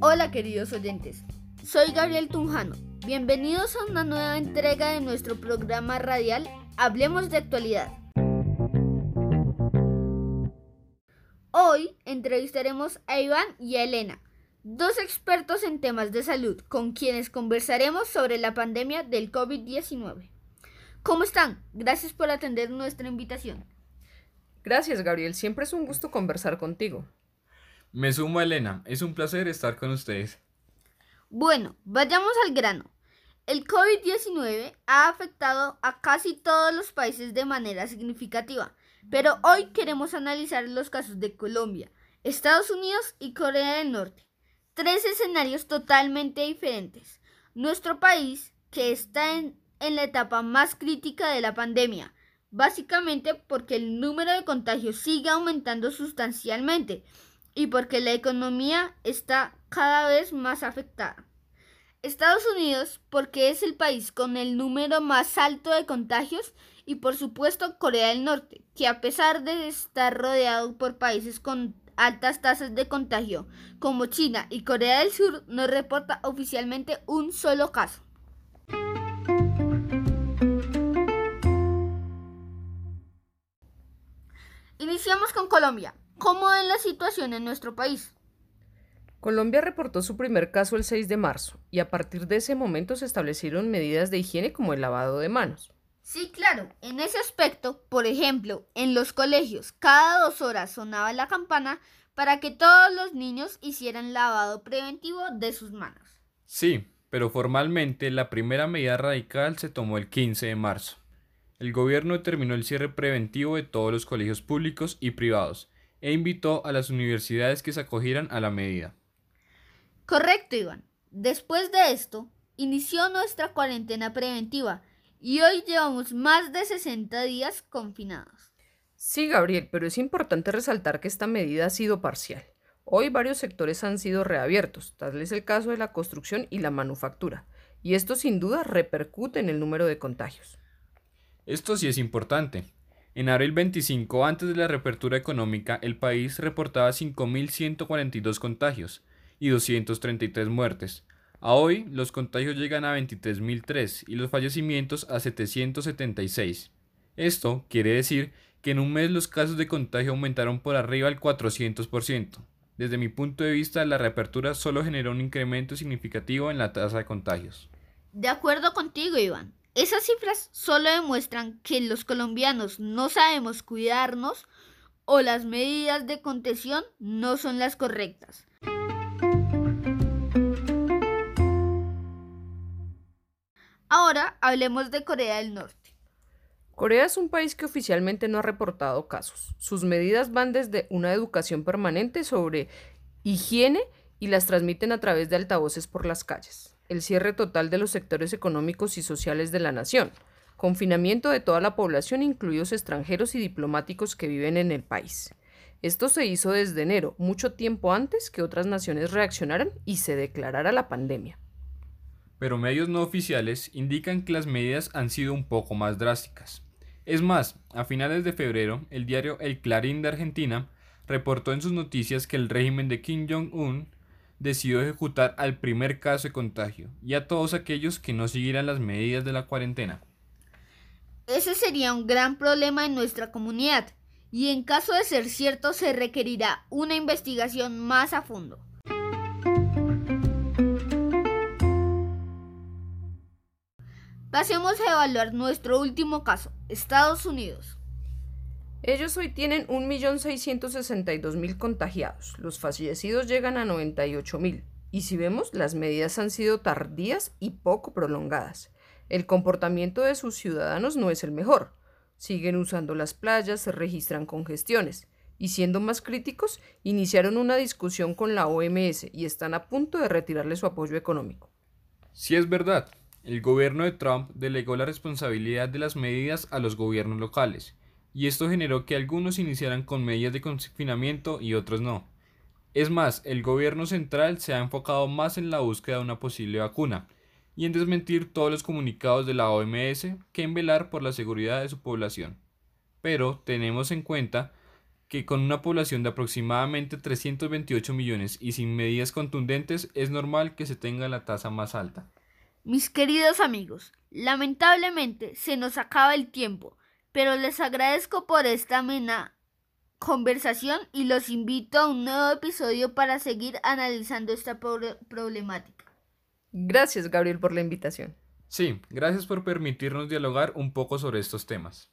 Hola queridos oyentes, soy Gabriel Tunjano. Bienvenidos a una nueva entrega de nuestro programa radial Hablemos de actualidad. Hoy entrevistaremos a Iván y a Elena, dos expertos en temas de salud, con quienes conversaremos sobre la pandemia del COVID-19. ¿Cómo están? Gracias por atender nuestra invitación. Gracias, Gabriel. Siempre es un gusto conversar contigo. Me sumo a Elena, es un placer estar con ustedes. Bueno, vayamos al grano. El COVID-19 ha afectado a casi todos los países de manera significativa, pero hoy queremos analizar los casos de Colombia, Estados Unidos y Corea del Norte. Tres escenarios totalmente diferentes. Nuestro país, que está en, en la etapa más crítica de la pandemia, básicamente porque el número de contagios sigue aumentando sustancialmente y porque la economía está cada vez más afectada. Estados Unidos porque es el país con el número más alto de contagios y por supuesto Corea del Norte, que a pesar de estar rodeado por países con altas tasas de contagio como China y Corea del Sur, no reporta oficialmente un solo caso. Iniciamos con Colombia. ¿Cómo es la situación en nuestro país? Colombia reportó su primer caso el 6 de marzo y a partir de ese momento se establecieron medidas de higiene como el lavado de manos. Sí, claro. En ese aspecto, por ejemplo, en los colegios, cada dos horas sonaba la campana para que todos los niños hicieran lavado preventivo de sus manos. Sí, pero formalmente la primera medida radical se tomó el 15 de marzo. El gobierno determinó el cierre preventivo de todos los colegios públicos y privados e invitó a las universidades que se acogieran a la medida. Correcto, Iván. Después de esto, inició nuestra cuarentena preventiva y hoy llevamos más de 60 días confinados. Sí, Gabriel, pero es importante resaltar que esta medida ha sido parcial. Hoy varios sectores han sido reabiertos, tal es el caso de la construcción y la manufactura, y esto sin duda repercute en el número de contagios. Esto sí es importante. En abril 25, antes de la reapertura económica, el país reportaba 5.142 contagios y 233 muertes. A hoy, los contagios llegan a 23.003 y los fallecimientos a 776. Esto quiere decir que en un mes los casos de contagio aumentaron por arriba del 400%. Desde mi punto de vista, la reapertura solo generó un incremento significativo en la tasa de contagios. De acuerdo contigo, Iván. Esas cifras solo demuestran que los colombianos no sabemos cuidarnos o las medidas de contención no son las correctas. Ahora hablemos de Corea del Norte. Corea es un país que oficialmente no ha reportado casos. Sus medidas van desde una educación permanente sobre higiene y las transmiten a través de altavoces por las calles. El cierre total de los sectores económicos y sociales de la nación. Confinamiento de toda la población, incluidos extranjeros y diplomáticos que viven en el país. Esto se hizo desde enero, mucho tiempo antes que otras naciones reaccionaran y se declarara la pandemia pero medios no oficiales indican que las medidas han sido un poco más drásticas. Es más, a finales de febrero, el diario El Clarín de Argentina reportó en sus noticias que el régimen de Kim Jong-un decidió ejecutar al primer caso de contagio y a todos aquellos que no siguieran las medidas de la cuarentena. Ese sería un gran problema en nuestra comunidad y en caso de ser cierto se requerirá una investigación más a fondo. Pasemos a evaluar nuestro último caso, Estados Unidos. Ellos hoy tienen 1.662.000 contagiados. Los fallecidos llegan a 98.000. Y si vemos, las medidas han sido tardías y poco prolongadas. El comportamiento de sus ciudadanos no es el mejor. Siguen usando las playas, se registran congestiones. Y siendo más críticos, iniciaron una discusión con la OMS y están a punto de retirarle su apoyo económico. Sí es verdad, el gobierno de Trump delegó la responsabilidad de las medidas a los gobiernos locales, y esto generó que algunos iniciaran con medidas de confinamiento y otros no. Es más, el gobierno central se ha enfocado más en la búsqueda de una posible vacuna y en desmentir todos los comunicados de la OMS que en velar por la seguridad de su población. Pero tenemos en cuenta que con una población de aproximadamente 328 millones y sin medidas contundentes es normal que se tenga la tasa más alta. Mis queridos amigos, lamentablemente se nos acaba el tiempo, pero les agradezco por esta amena conversación y los invito a un nuevo episodio para seguir analizando esta problemática. Gracias, Gabriel, por la invitación. Sí, gracias por permitirnos dialogar un poco sobre estos temas.